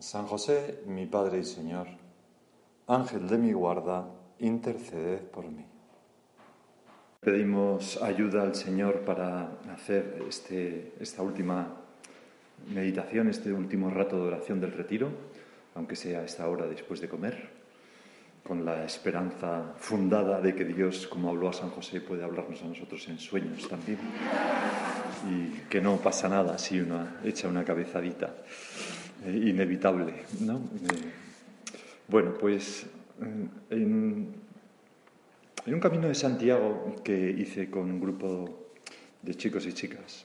San José, mi Padre y Señor, Ángel de mi guarda, interceded por mí. Pedimos ayuda al Señor para hacer este, esta última meditación, este último rato de oración del retiro, aunque sea esta hora después de comer, con la esperanza fundada de que Dios, como habló a San José, puede hablarnos a nosotros en sueños también. Y que no pasa nada si uno echa una cabezadita. Eh, inevitable. ¿no? Eh, bueno, pues eh, en, un camino de Santiago que hice con un grupo de chicos y chicas,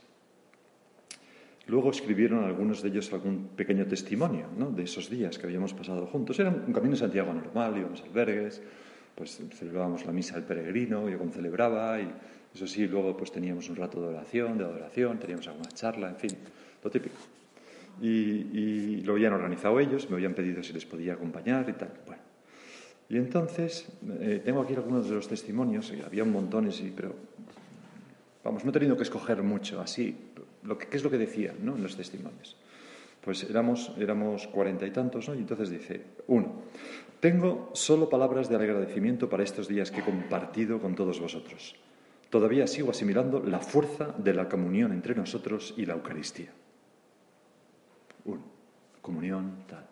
luego escribieron algunos de ellos algún pequeño testimonio ¿no? de esos días que habíamos pasado juntos. Era un camino de Santiago normal, íbamos a albergues, pues celebrábamos la misa del peregrino, yo celebraba y eso sí, luego pues teníamos un rato de oración, de adoración, teníamos alguna charla, en fin, lo típico. Y, lo habían organizado ellos, me habían pedido si les podía acompañar y tal. Bueno. Y entonces, eh, tengo aquí algunos de los testimonios, y había un montón, pero vamos, no he tenido que escoger mucho, así, lo que, ¿qué es lo que decían ¿no? en los testimonios? Pues éramos, éramos cuarenta y tantos, ¿no? Y entonces dice, uno, tengo solo palabras de agradecimiento para estos días que he compartido con todos vosotros. Todavía sigo asimilando la fuerza de la comunión entre nosotros y la Eucaristía. Uno, comunión, tal.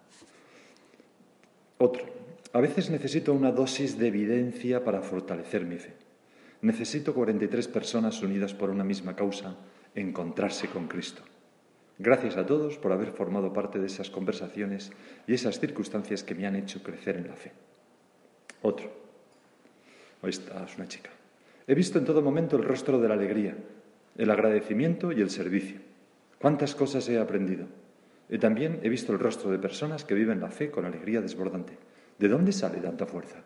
Otro, a veces necesito una dosis de evidencia para fortalecer mi fe. Necesito 43 personas unidas por una misma causa encontrarse con Cristo. Gracias a todos por haber formado parte de esas conversaciones y esas circunstancias que me han hecho crecer en la fe. Otro. Esta es una chica. He visto en todo momento el rostro de la alegría, el agradecimiento y el servicio. ¿Cuántas cosas he aprendido? También he visto el rostro de personas que viven la fe con alegría desbordante. ¿De dónde sale tanta fuerza?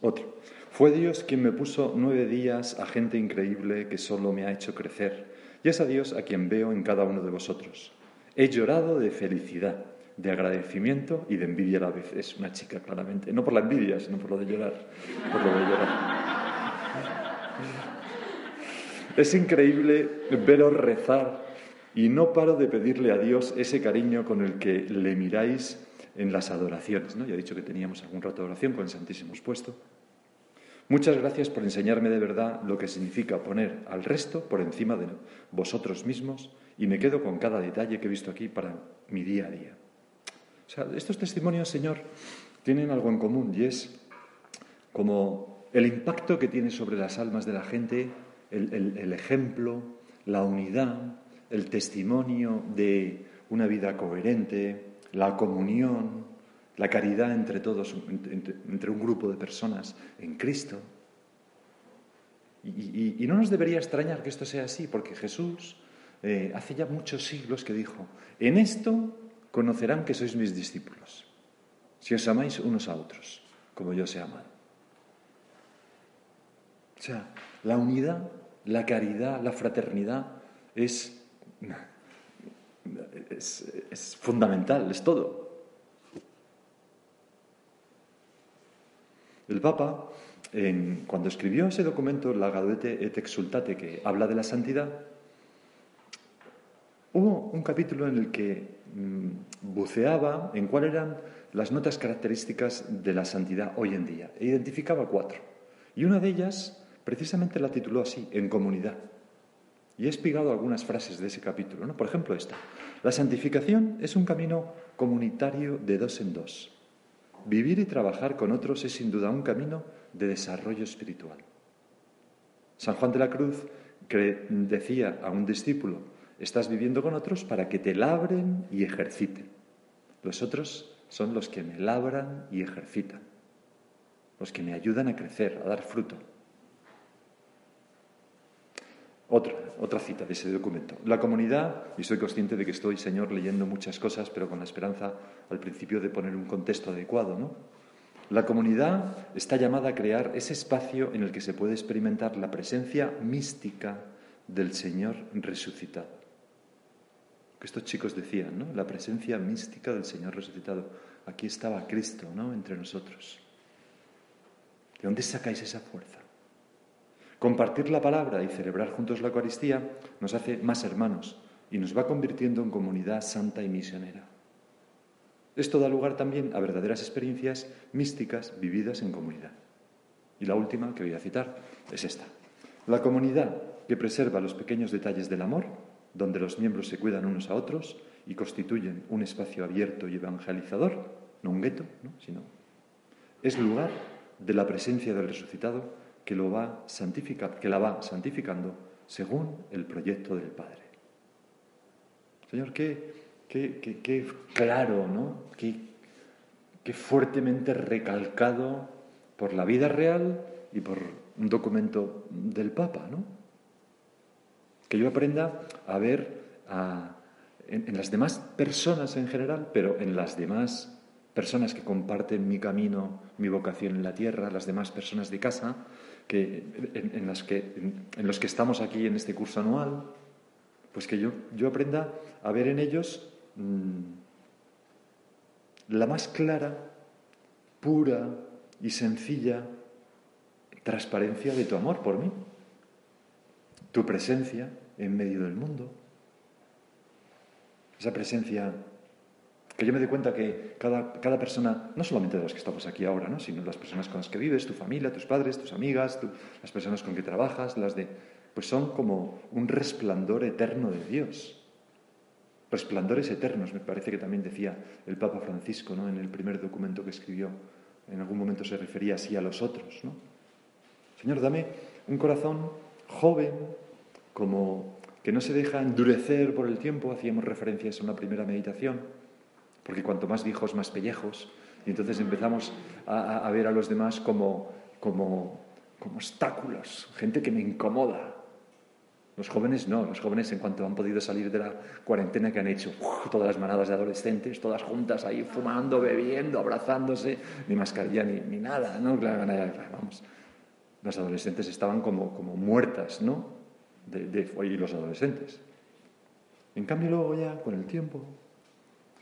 Otro. Fue Dios quien me puso nueve días a gente increíble que solo me ha hecho crecer. Y es a Dios a quien veo en cada uno de vosotros. He llorado de felicidad, de agradecimiento y de envidia a la vez. Es una chica, claramente. No por la envidia, sino por lo de llorar. Por lo de llorar. Es increíble veros rezar y no paro de pedirle a Dios ese cariño con el que le miráis en las adoraciones. ¿no? Ya he dicho que teníamos algún rato de oración con el Santísimo expuesto. Muchas gracias por enseñarme de verdad lo que significa poner al resto por encima de vosotros mismos y me quedo con cada detalle que he visto aquí para mi día a día. O sea, estos testimonios, Señor, tienen algo en común y es como el impacto que tiene sobre las almas de la gente, el ejemplo, la unidad, el testimonio de una vida coherente, la comunión, la caridad entre todos, entre, un grupo de personas en Cristo. Y, no nos debería extrañar que esto sea así, porque Jesús eh, hace ya muchos siglos que dijo, en esto conocerán que sois mis discípulos, si os amáis unos a otros, como yo os he amado. O sea, la unidad, la caridad, la fraternidad es es, fundamental, es todo. El Papa, cuando escribió ese documento, la Gaudete et Exultate, que habla de la santidad, hubo un capítulo en el que mm, buceaba en cuáles eran las notas características de la santidad hoy en día e identificaba cuatro. Y una de ellas, precisamente la tituló así, en comunidad. Y he espigado algunas frases de ese capítulo. ¿no? Por ejemplo, esta. La santificación es un camino comunitario de dos en dos. Vivir y trabajar con otros es sin duda un camino de desarrollo espiritual. San Juan de la Cruz decía a un discípulo, estás viviendo con otros para que te labren y ejerciten. Los otros son los que me labran y ejercitan, los que me ayudan a crecer, a dar fruto. Otro, otra cita de ese documento. La comunidad, y soy consciente de que estoy, Señor, leyendo muchas cosas, pero con la esperanza al principio de poner un contexto adecuado, ¿no? La comunidad está llamada a crear ese espacio en el que se puede experimentar la presencia mística del Señor resucitado. Que estos chicos decían, ¿no? La presencia mística del Señor resucitado. Aquí estaba Cristo, ¿no? Entre nosotros. ¿De dónde sacáis esa fuerza? Compartir la palabra y celebrar juntos la Eucaristía nos hace más hermanos y nos va convirtiendo en comunidad santa y misionera. Esto da lugar también a verdaderas experiencias místicas vividas en comunidad. Y la última que voy a citar es esta. La comunidad que preserva los pequeños detalles del amor, donde los miembros se cuidan unos a otros y constituyen un espacio abierto y evangelizador, no un gueto, sino es lugar de la presencia del resucitado que, lo va que la va santificando según el proyecto del Padre. Señor, qué, qué, claro, ¿no? Qué, qué fuertemente recalcado por la vida real y por un documento del Papa, ¿no? Que yo aprenda a ver en, las demás personas en general, pero en las demás personas que comparten mi camino, mi vocación en la tierra, las demás personas de casa, que, en, que, en, los que estamos aquí en este curso anual, pues que yo, yo aprenda a ver en ellos mm, la más clara, pura y sencilla transparencia de tu amor por mí, tu presencia en medio del mundo, esa presencia que yo me doy cuenta que cada, cada, persona, no solamente de los que estamos aquí ahora, ¿no? sino las personas con las que vives, tu familia, tus padres, tus amigas, las personas con que trabajas, las de, pues son como un resplandor eterno de Dios. Resplandores eternos, me parece que también decía el Papa Francisco ¿no? en el primer documento que escribió. En algún momento se refería así a los otros. ¿no? Señor, dame un corazón joven, como que no se deja endurecer por el tiempo. Hacíamos referencias a una primera meditación porque cuanto más viejos, más pellejos. Y entonces empezamos a, ver a los demás como, como, como obstáculos, gente que me incomoda. Los jóvenes no, los jóvenes en cuanto han podido salir de la cuarentena que han hecho, todas las manadas de adolescentes, todas juntas ahí fumando, bebiendo, abrazándose, ni mascarilla ni, ni nada, ¿no? Vamos, las adolescentes estaban como, como muertas, ¿no? De, de, y los adolescentes. En cambio luego ya, con el tiempo,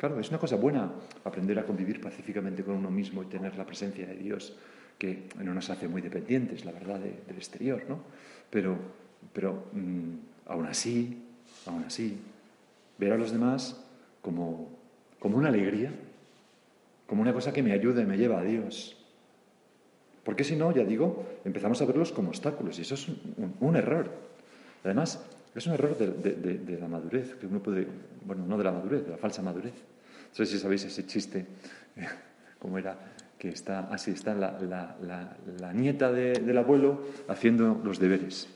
Claro, es una cosa buena aprender a convivir pacíficamente con uno mismo y tener la presencia de Dios, que no nos hace muy dependientes, la verdad, del exterior, ¿no? Pero, pero mm, aún así, aún así, ver a los demás como, como una alegría, como una cosa que me ayuda y me lleva a Dios. Porque si no, ya digo, empezamos a verlos como obstáculos y eso es un, error. Además, es un error de, la madurez, que uno puede, bueno, no de la madurez, de la falsa madurez. No sé si sabéis ese chiste, cómo era, que está así, está la, la, nieta del abuelo haciendo los deberes.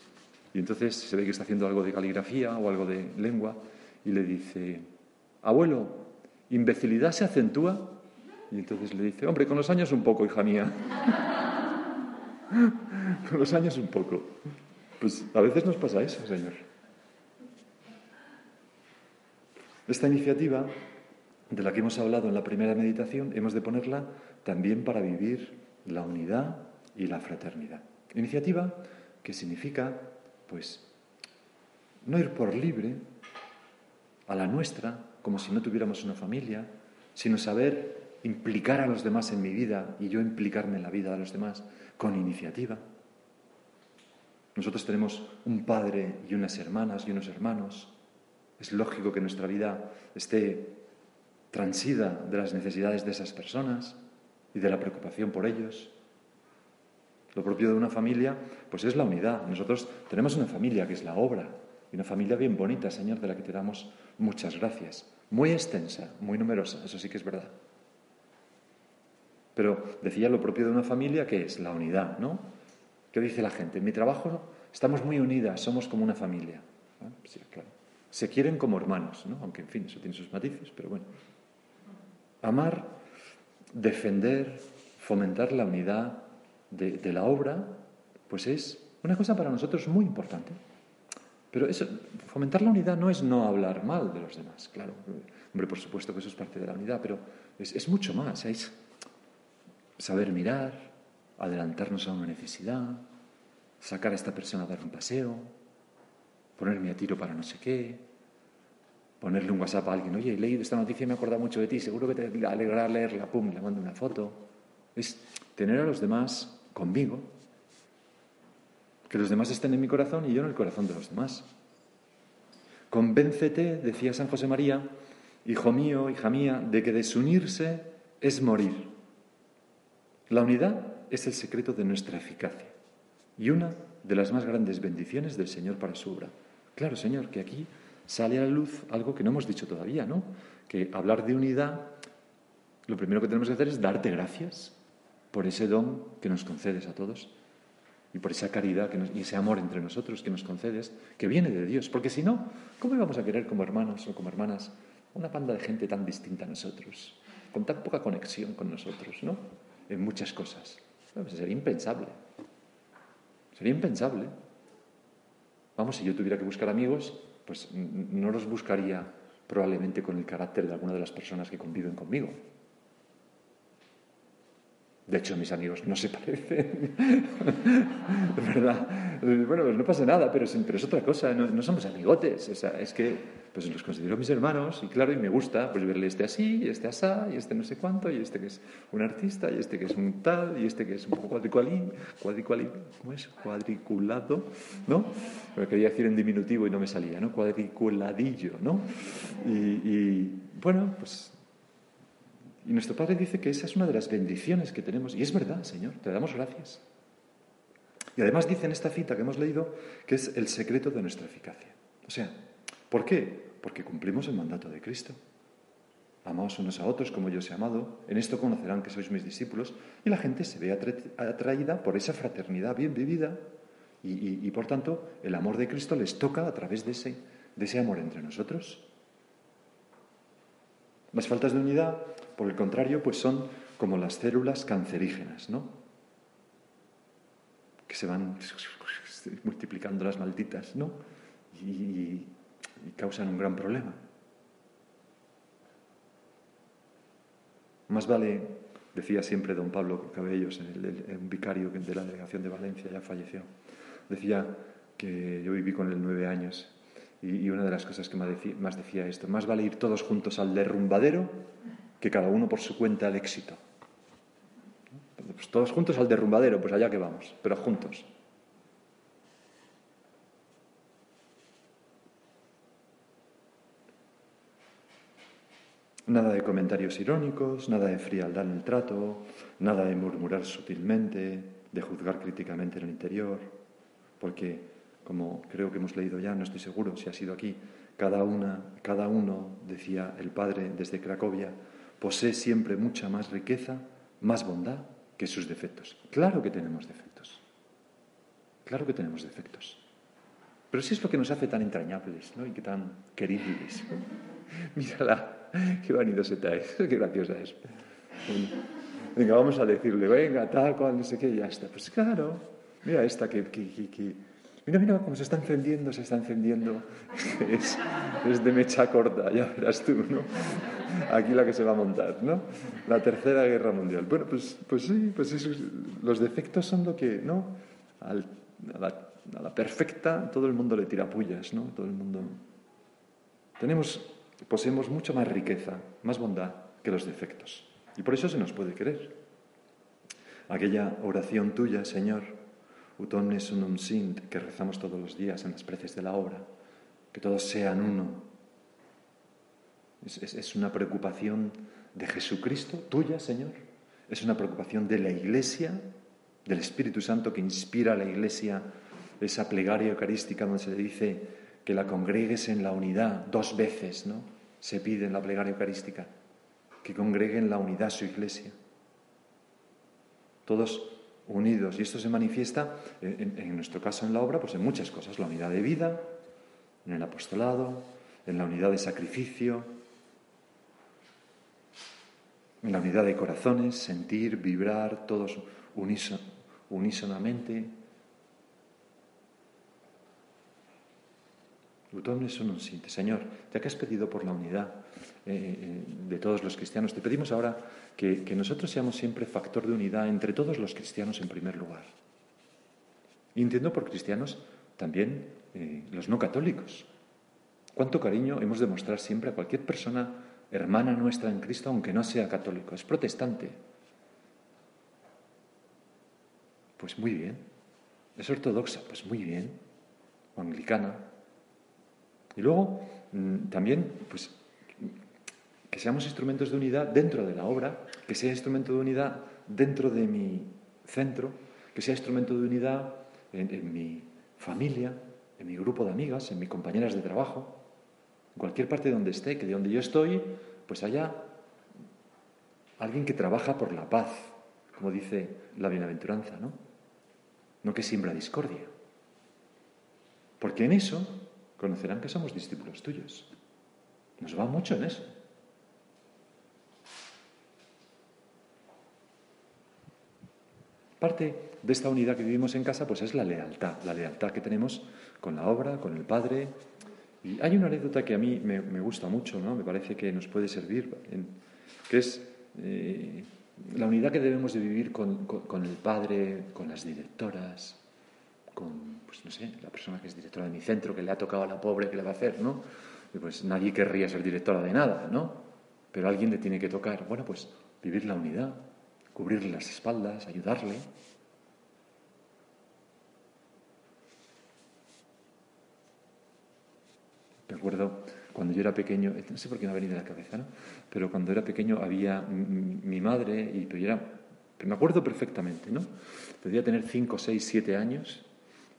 Y entonces se ve que está haciendo algo de caligrafía o algo de lengua y le dice, abuelo, ¿imbecilidad se acentúa? Y entonces le dice, hombre, con los años un poco, hija mía. con los años un poco. Pues a veces nos pasa eso, Señor. Esta iniciativa de la que hemos hablado en la primera meditación, hemos de ponerla también para vivir la unidad y la fraternidad. Iniciativa que significa, pues, no ir por libre a la nuestra, como si no tuviéramos una familia, sino saber implicar a los demás en mi vida y yo implicarme en la vida de los demás con iniciativa. Nosotros tenemos un padre y unas hermanas y unos hermanos. Es lógico que nuestra vida esté transida de las necesidades de esas personas y de la preocupación por ellos. Lo propio de una familia, pues es la unidad. Nosotros tenemos una familia que es la obra, y una familia bien bonita, Señor, de la que te damos muchas gracias. Muy extensa, muy numerosa, eso sí que es verdad. Pero decía lo propio de una familia que es la unidad, ¿no? ¿Qué dice la gente? En mi trabajo estamos muy unidas, somos como una familia. Sí, claro. Se quieren como hermanos, ¿no? Aunque, en fin, eso tiene sus matices, pero bueno. Amar, defender, fomentar la unidad de, la obra, pues es una cosa para nosotros muy importante. Pero eso, fomentar la unidad no es no hablar mal de los demás, claro. Hombre, por supuesto que eso es parte de la unidad, pero es, es mucho más. Es saber mirar, adelantarnos a una necesidad, sacar a esta persona a dar un paseo, ponerme a tiro para no sé qué, ponerle un WhatsApp a alguien, oye, he leído esta noticia y me he acordado mucho de ti, seguro que te alegrará leerla, pum, le mando una foto. Es tener a los demás conmigo, que los demás estén en mi corazón y yo en el corazón de los demás. Convéncete, decía San José María, hijo mío, hija mía, de que desunirse es morir. La unidad es el secreto de nuestra eficacia y una de las más grandes bendiciones del Señor para su obra. Claro, Señor, que aquí sale a la luz algo que no hemos dicho todavía, ¿no? Que hablar de unidad, lo primero que tenemos que hacer es darte gracias por ese don que nos concedes a todos y por esa caridad y ese amor entre nosotros que nos concedes, que viene de Dios. Porque si no, ¿cómo íbamos a querer como hermanos o como hermanas una banda de gente tan distinta a nosotros, con tan poca conexión con nosotros, ¿no? En muchas cosas. Sería impensable. Sería impensable. Vamos, si yo tuviera que buscar amigos, pues no los buscaría probablemente con el carácter de alguna de las personas que conviven conmigo. De hecho, mis amigos no se parecen. ¿Verdad? Bueno, pues no pasa nada, pero, es otra cosa. No, somos amigotes. es que pues los considero mis hermanos y claro, y me gusta pues verle este así, y este asá, y este no sé cuánto, y este que es un artista, y este que es un tal, y este que es un poco cuadriculín, cuadriculín, ¿cómo es? Cuadriculado, ¿no? Me quería decir en diminutivo y no me salía, ¿no? Cuadriculadillo, ¿no? Y, y bueno, pues y nuestro Padre dice que esa es una de las bendiciones que tenemos. Y es verdad, Señor, te damos gracias. Y además dice en esta cita que hemos leído que es el secreto de nuestra eficacia. O sea, ¿por qué? Porque cumplimos el mandato de Cristo. Amaos unos a otros como yo os he amado. En esto conocerán que sois mis discípulos. Y la gente se ve atraída por esa fraternidad bien vivida. Y, por tanto, el amor de Cristo les toca a través de ese, de ese amor entre nosotros. Las faltas de unidad, por el contrario, pues son como las células cancerígenas, ¿no? Que se van multiplicando las malditas, ¿no? Y, y causan un gran problema. Más vale, decía siempre don Pablo Cabellos, el, vicario de la delegación de Valencia, ya falleció, decía que yo viví con él nueve años y, una de las cosas que más decía, esto, más vale ir todos juntos al derrumbadero que cada uno por su cuenta al éxito. Pues todos juntos al derrumbadero, pues allá que vamos, pero juntos. Nada de comentarios irónicos, nada de frialdad en el trato, nada de murmurar sutilmente, de juzgar críticamente en el interior, porque, como creo que hemos leído ya, no estoy seguro si ha sido aquí, cada, una, cada uno, decía el Padre desde Cracovia, posee siempre mucha más riqueza, más bondad que sus defectos. Claro que tenemos defectos. Claro que tenemos defectos. Pero sí es lo que nos hace tan entrañables ¿no? y que tan queribles. Mírala, qué vanidosa es, qué graciosa es. Venga, vamos a decirle, venga, tal cual, no sé qué, ya está. Pues claro, mira esta que, Mira, mira cómo se está encendiendo, se está encendiendo. Es, es, de mecha corta, ya verás tú, ¿no? Aquí la que se va a montar, ¿no? La tercera guerra mundial. Bueno, pues, pues sí, pues eso, los defectos son lo que, ¿no? a, la, perfecta todo el mundo le tira pullas, ¿no? Todo el mundo... Tenemos poseemos mucha más riqueza, más bondad que los defectos. Y por eso se nos puede querer. Aquella oración tuya, Señor, utone sunum sint, que rezamos todos los días en las preces de la obra, que todos sean uno. Es, una preocupación de Jesucristo, tuya, Señor. Es una preocupación de la Iglesia, del Espíritu Santo que inspira a la Iglesia esa plegaria eucarística donde se dice que la congregues en la unidad dos veces, ¿no? Se pide en la plegaria eucarística que congreguen la unidad su iglesia. Todos unidos. Y esto se manifiesta, en, nuestro caso en la obra, pues en muchas cosas. La unidad de vida, en el apostolado, en la unidad de sacrificio, la unidad de corazones, sentir, vibrar, todos unísonamente, Ut son Señor, ya que has pedido por la unidad eh, eh, de todos los cristianos, te pedimos ahora que, nosotros seamos siempre factor de unidad entre todos los cristianos en primer lugar. Y entiendo por cristianos también eh, los no católicos. Cuánto cariño hemos de mostrar siempre a cualquier persona hermana nuestra en Cristo, aunque no sea católico, es protestante. Pues muy bien. Es ortodoxa, pues muy bien. O anglicana. Y luego mm, también, pues, que seamos instrumentos de unidad dentro de la obra, que sea instrumento de unidad dentro de mi centro, que sea instrumento de unidad en, mi familia, en mi grupo de amigas, en mis compañeras de trabajo, en cualquier parte donde esté, que de donde yo estoy, pues haya alguien que trabaja por la paz, como dice la bienaventuranza, ¿no? No que siembra discordia. Porque en eso conocerán que somos discípulos tuyos. Nos va mucho en eso. Parte de esta unidad que vivimos en casa, pues es la lealtad, la lealtad que tenemos con la obra, con el Padre. Y hay una anécdota que a mí me, gusta mucho, ¿no? me parece que nos puede servir, que es eh, la unidad que debemos de vivir con, el Padre, con las directoras, con, pues no sé, la persona que es directora de mi centro, que le ha tocado a la pobre, que le va a hacer? ¿no? pues nadie querría ser directora de nada, ¿no? Pero alguien le tiene que tocar. Bueno, pues vivir la unidad, cubrirle las espaldas, ayudarle. Recuerdo cuando yo era pequeño, no sé por qué me ha venido a la cabeza, ¿no? pero cuando era pequeño había mi madre, y pero era, me acuerdo perfectamente, ¿no? Podía tener 5, 6, 7 años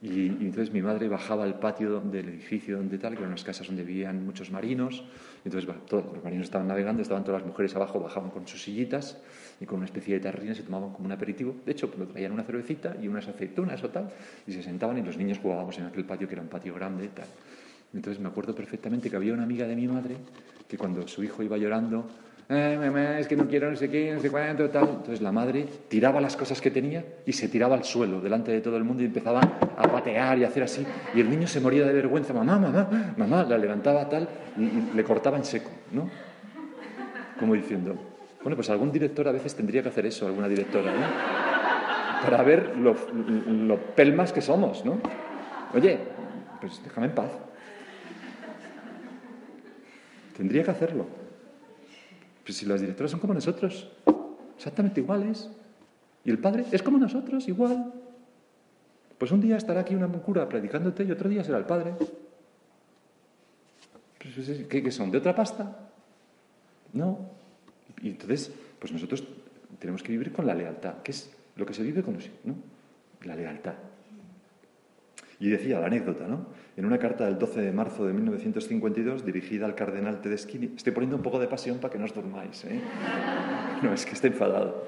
y, entonces mi madre bajaba al patio del edificio donde tal, que eran unas casas donde vivían muchos marinos. Y entonces todos los marinos estaban navegando, estaban todas las mujeres abajo, bajaban con sus sillitas y con una especie de tarrina se tomaban como un aperitivo. De hecho, traían una cervecita y unas aceitunas o tal, y se sentaban y los niños jugábamos en aquel patio que era un patio grande y tal. Entonces me acuerdo perfectamente que había una amiga de mi madre que cuando su hijo iba llorando eh, mamá, es que no quiero no sé qué, no sé cuánto, tal. Entonces la madre tiraba las cosas que tenía y se tiraba al suelo delante de todo el mundo y empezaba a patear y a hacer así. Y el niño se moría de vergüenza, mamá, mamá, mamá, la levantaba tal y, le cortaba en seco, ¿no? Como diciendo, bueno, pues algún director a veces tendría que hacer eso, alguna directora, ¿no? Para ver lo, lo pelmas que somos, ¿no? Oye, pues déjame en paz. Tendría que hacerlo. Pues si las directoras son como nosotros, exactamente iguales. Y el padre es como nosotros, igual. Pues un día estará aquí una cura predicándote y otro día será el padre. Pues, ¿Qué, son? ¿De otra pasta? No. Y entonces, pues nosotros tenemos que vivir con la lealtad, que es lo que se vive con los ¿no? La lealtad. Y decía la anécdota, ¿no? En una carta del 12 de marzo de 1952, dirigida al cardenal Tedeschini, estoy poniendo un poco de pasión para que no os durmáis, ¿eh? No, es que esté enfadado.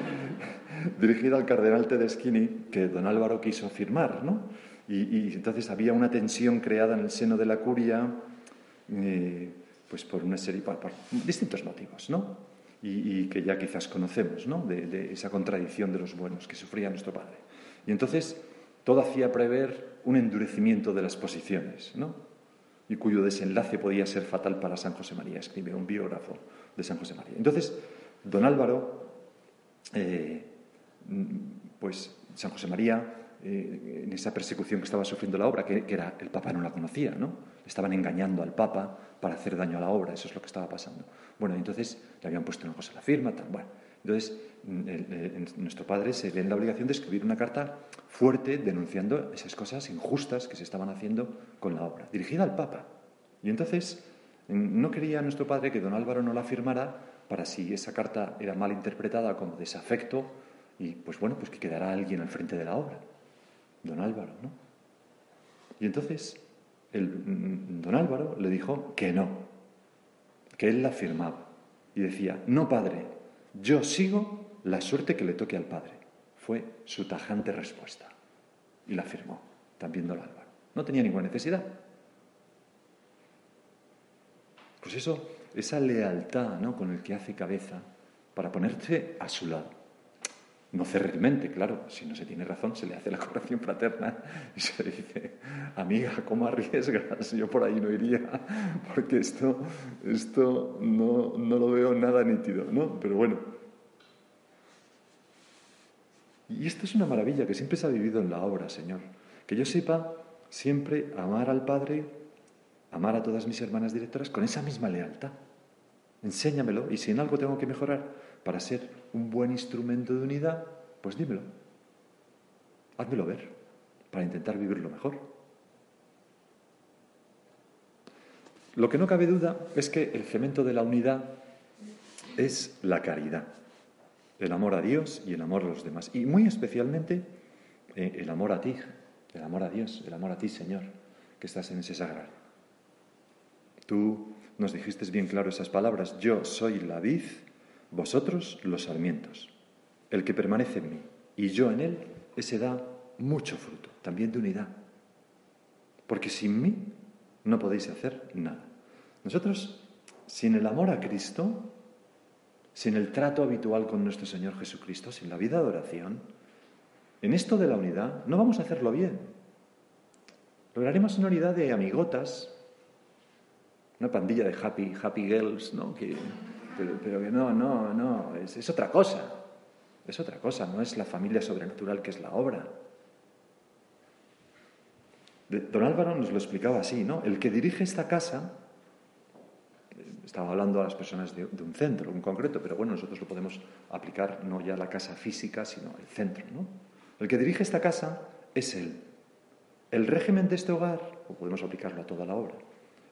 dirigida al cardenal Tedeschini, que don Álvaro quiso firmar, ¿no? Y, entonces había una tensión creada en el seno de la curia, eh, pues por una serie, por, distintos motivos, ¿no? Y, que ya quizás conocemos, ¿no? De, de esa contradicción de los buenos que sufría nuestro padre. Y entonces todo hacía prever un endurecimiento de las posiciones, ¿no? y cuyo desenlace podía ser fatal para San José María, escribe un biógrafo de San José María. Entonces, don Álvaro, eh, pues San José María, eh, en esa persecución que estaba sufriendo la obra, que, era el Papa no la conocía, ¿no? Estaban engañando al Papa para hacer daño a la obra, eso es lo que estaba pasando. Bueno, entonces le habían puesto una cosa en la firma, tal, bueno. Entonces, nuestro padre se ve en la obligación de escribir una carta fuerte denunciando esas cosas injustas que se estaban haciendo con la obra, dirigida al Papa. Y entonces, no quería nuestro padre que don Álvaro no la firmara para si esa carta era mal interpretada como desafecto y pues bueno, pues que quedara alguien al frente de la obra. Don Álvaro, ¿no? Y entonces el, don Álvaro le dijo que no, que él la firmaba. Y decía, no padre, yo sigo la suerte que le toque al Padre. Fue su tajante respuesta. Y la firmó, también don Álvaro. No tenía ninguna necesidad. Pues eso, esa lealtad ¿no? con el que hace cabeza para ponerse a su lado. No cerrilmente, claro, si no se tiene razón, se le hace la corrección fraterna y se le dice, amiga, ¿cómo arriesgas? Yo por ahí no iría, porque esto, esto no, no lo veo nada nítido, ¿no? Pero bueno. Y esto es una maravilla que siempre se ha vivido en la obra, Señor. Que yo sepa siempre amar al Padre, amar a todas mis hermanas directoras con esa misma lealtad. Enséñamelo y si en algo tengo que mejorar para ser un buen instrumento de unidad, pues dímelo. Házmelo ver para intentar vivirlo mejor. Lo que no cabe duda es que el cemento de la unidad es la caridad, el amor a Dios y el amor a los demás. Y muy especialmente eh, el amor a ti, el amor a Dios, el amor a ti, Señor, que estás en ese sagrario. Tú nos dijiste bien claro esas palabras, yo soy la vid, vosotros los sarmientos. El que permanece en mí y yo en él, ese da mucho fruto, también de unidad. Porque sin mí no podéis hacer nada. Nosotros, sin el amor a Cristo, sin el trato habitual con nuestro Señor Jesucristo, sin la vida de oración, en esto de la unidad no vamos a hacerlo bien. Lograremos una unidad de amigotas, una pandilla de happy, happy girls, ¿no? Que, pero, que no, no, no, es, otra cosa. Es otra cosa, no es la familia sobrenatural que es la obra. Don Álvaro nos lo explicaba así, ¿no? El que dirige esta casa, estaba hablando a las personas de, de, un centro en concreto, pero bueno, nosotros lo podemos aplicar no ya a la casa física, sino el centro, ¿no? El que dirige esta casa es él. El régimen de este hogar, o podemos aplicarlo a toda la obra,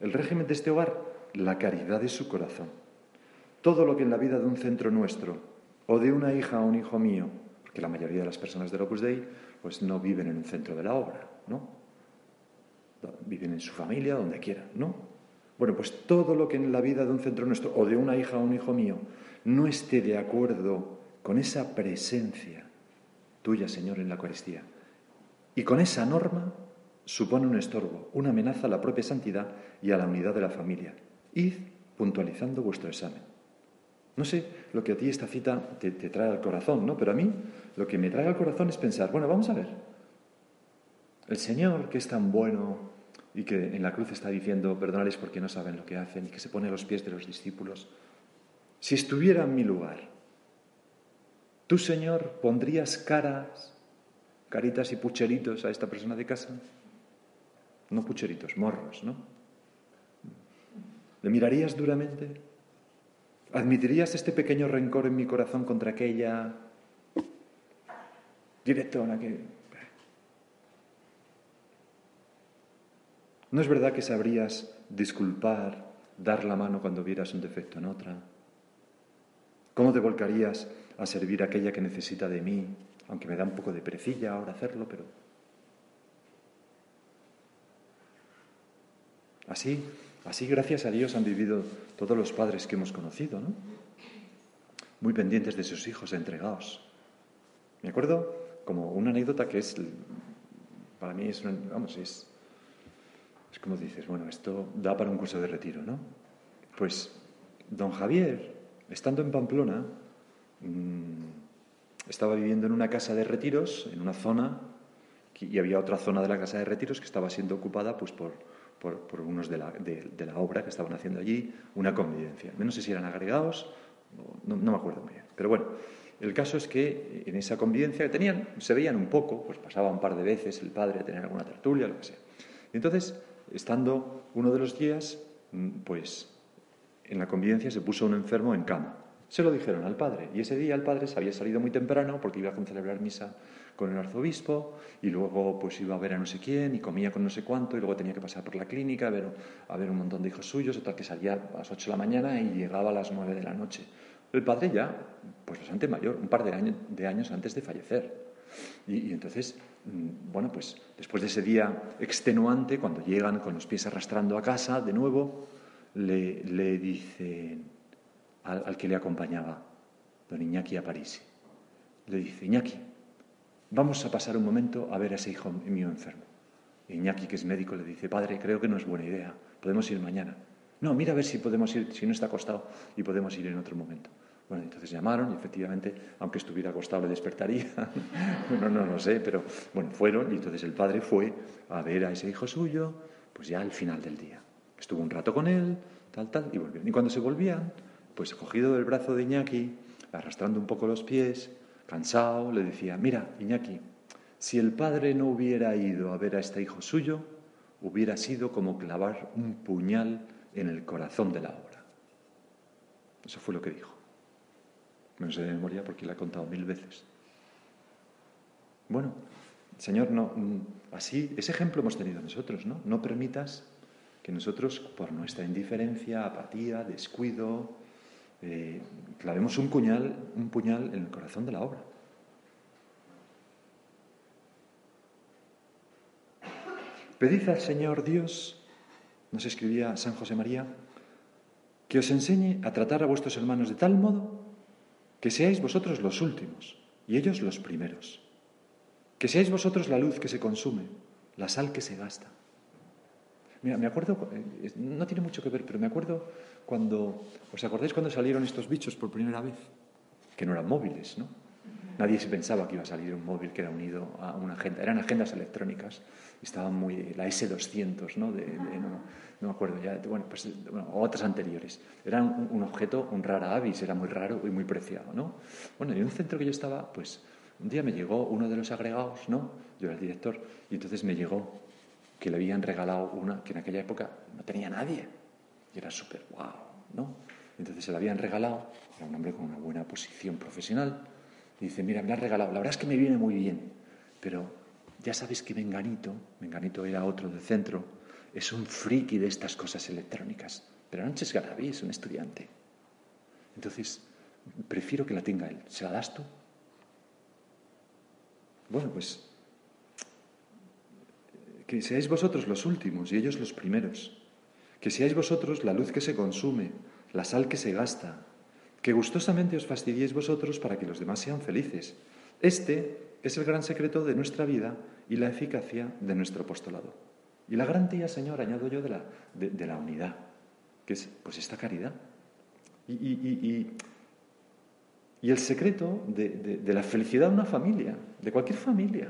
el régimen de este hogar, la caridad de su corazón. Todo lo que en la vida de un centro nuestro, o de una hija o un hijo mío, porque la mayoría de las personas del Opus Dei, pues no viven en un centro de la obra, ¿no? Viven en su familia, donde quieran, ¿no? Bueno, pues todo lo que en la vida de un centro nuestro, o de una hija o un hijo mío, no esté de acuerdo con esa presencia tuya, Señor, en la Eucaristía, y con esa norma, supone un estorbo, una amenaza a la propia santidad y a la unidad de la familia. Id puntualizando vuestro examen. No sé lo que a ti esta cita te, trae al corazón, ¿no? Pero a mí lo que me trae al corazón es pensar, bueno, vamos a ver. El Señor, que es tan bueno y que en la cruz está diciendo, perdonales porque no saben lo que hacen y que se pone a los pies de los discípulos, si estuviera en mi lugar, tú, Señor, pondrías caras, caritas y pucheritos a esta persona de casa no pucheritos, morros, ¿no? ¿Le mirarías duramente? ¿Admitirías este pequeño rencor en mi corazón contra aquella directora que... ¿No es verdad que sabrías disculpar, dar la mano cuando vieras un defecto en otra? ¿Cómo te volcarías a servir a aquella que necesita de mí? Aunque me da un poco de perecilla ahora hacerlo, pero Así, así gracias a Dios han vivido todos los padres que hemos conocido, ¿no? Muy pendientes de sus hijos, entregados. Me acuerdo como una anécdota que es, para mí es, vamos, es, es como dices, bueno, esto da para un curso de retiro, ¿no? Pues don Javier, estando en Pamplona, mm, estaba viviendo en una casa de retiros, en una zona, y había otra zona de la casa de retiros que estaba siendo ocupada pues por, por, unos de la, obra que estaban haciendo allí, una convivencia. No sé si eran agregados, no, me acuerdo muy bien. Pero bueno, el caso es que en esa convivencia que tenían, se veían un poco, pues pasaba un par de veces el padre a tener alguna tertulia, lo que sea. entonces, estando uno de los días, mm, pues en la convivencia se puso un enfermo en cama. Se lo dijeron al padre y ese día el padre se había salido muy temprano porque iba a celebrar misa con el arzobispo y luego pues iba a ver a no sé quién y comía con no sé cuánto y luego tenía que pasar por la clínica a ver, a ver un montón de hijos suyos, tal que salía a las 8 de la mañana y llegaba a las 9 de la noche. El padre ya, pues bastante mayor, un par de años antes de fallecer. Y, entonces, mm, bueno, pues después de ese día extenuante, cuando llegan con los pies arrastrando a casa, de nuevo, le, le dicen al, al, que le acompañaba, don Iñaki a París, le dice, Iñaki, Vamos a pasar un momento a ver a ese hijo mío enfermo. Iñaki, que es médico, le dice, padre, creo que no es buena idea, podemos ir mañana. No, mira a ver si podemos ir, si no está acostado y podemos ir en otro momento. Bueno, entonces llamaron y efectivamente, aunque estuviera acostado, le despertaría. no, no, no sé, pero bueno, fueron y entonces el padre fue a ver a ese hijo suyo, pues ya al final del día. Estuvo un rato con él, tal, tal, y volvieron. Y cuando se volvían, pues cogido del brazo de Iñaki, arrastrando un poco los pies, cansado, le decía, mira, Iñaki, si el padre no hubiera ido a ver a este hijo suyo, hubiera sido como clavar un puñal en el corazón de la obra. Eso fue lo que dijo. Me lo sé de memoria porque lo he contado mil veces. Bueno, Señor, no, mm, así, ese ejemplo hemos tenido nosotros, ¿no? No permitas que nosotros, por nuestra indiferencia, apatía, descuido, eh, clavemos un un puñal en el corazón de la obra. Pedid al Señor Dios, nos escribía San José María, que os enseñe a tratar a vuestros hermanos de tal modo que seáis vosotros los últimos y ellos los primeros. Que seáis vosotros la luz que se consume, la sal que se gasta. Mira, me acuerdo, eh, no tiene mucho que ver, pero me acuerdo cuando, ¿os acordáis cuando salieron estos bichos por primera vez? Que no eran móviles, ¿no? Nadie se pensaba que iba a salir un móvil que era unido a una agenda. Eran agendas electrónicas. Estaban muy. La S200, ¿no? De, no, me acuerdo ya. Bueno, pues otras anteriores. Eran un, objeto, un rara avis, era muy raro y muy preciado, ¿no? Bueno, en un centro que yo estaba, pues un día me llegó uno de los agregados, ¿no? Yo era el director, y entonces me llegó que le habían regalado una que en aquella época no tenía nadie. Y era súper guau, ¿no? Entonces se la habían regalado, era un hombre con una buena posición profesional dice, mira, me has regalado, la verdad es que me viene muy bien, pero ya sabes que Menganito, Menganito era otro del centro, es un friki de estas cosas electrónicas, pero es Garaví, es un estudiante. Entonces, prefiero que la tenga él. ¿Se la das tú? Bueno, pues que seáis vosotros los últimos y ellos los primeros. Que seáis vosotros la luz que se consume, la sal que se gasta, que gustosamente os fastidiéis vosotros para que los demás sean felices. Este es el gran secreto de nuestra vida y la eficacia de nuestro apostolado. Y la garantía, Señor, añado yo, de la, de, la unidad, que es pues esta caridad. Y, y, y el secreto de, de la felicidad de una familia, de cualquier familia.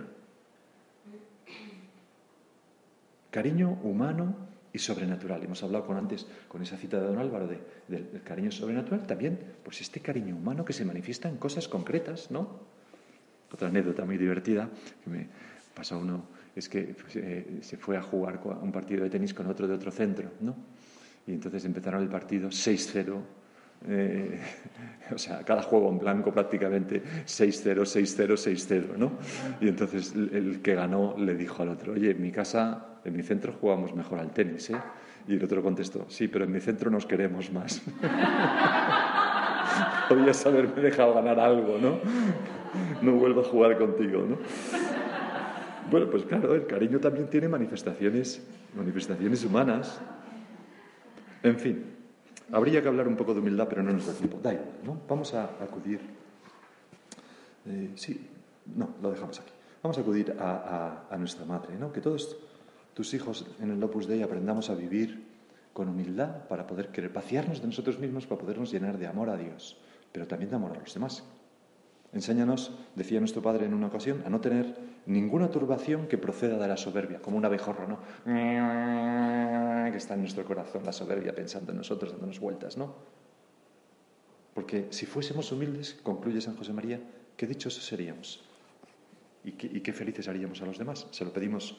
Cariño humano y sobrenatural. Hemos hablado con antes con esa cita de don Álvaro del cariño sobrenatural, también pues este cariño humano que se manifiesta en cosas concretas, ¿no? Otra anécdota muy divertida que me pasa uno es que pues, eh, se fue a jugar un partido de tenis con otro de otro centro, ¿no? Y entonces empezaron el partido 6-0 eh, o sea, cada juego en blanco prácticamente 6-0, 6-0, 6-0, ¿no? Y entonces el que ganó le dijo al otro, oye, en mi casa, en mi centro jugamos mejor al tenis, ¿eh? Y el otro contestó, sí, pero en mi centro nos queremos más. Podías haberme dejado ganar algo, ¿no? No vuelvo a jugar contigo, ¿no? Bueno, pues claro, el cariño también tiene manifestaciones, manifestaciones humanas. En fin, Habría que hablar un poco de humildad, pero no nos da tiempo. Da ¿no? Vamos a acudir. Eh, sí, no, lo dejamos aquí. Vamos a acudir a, nuestra madre, ¿no? Que todos tus hijos en el Opus Dei aprendamos a vivir con humildad para poder querer paciarnos de nosotros mismos, para podernos llenar de amor a Dios, pero también de amor a los demás. Enséñanos, decía nuestro padre en una ocasión, a no tener ninguna turbación que proceda de la soberbia, como un abejorro, ¿no? Que está en nuestro corazón, la soberbia, pensando en nosotros, dándonos vueltas, ¿no? Porque si fuésemos humildes, concluye San José María, qué dichosos seríamos y qué, y qué felices haríamos a los demás. Se lo pedimos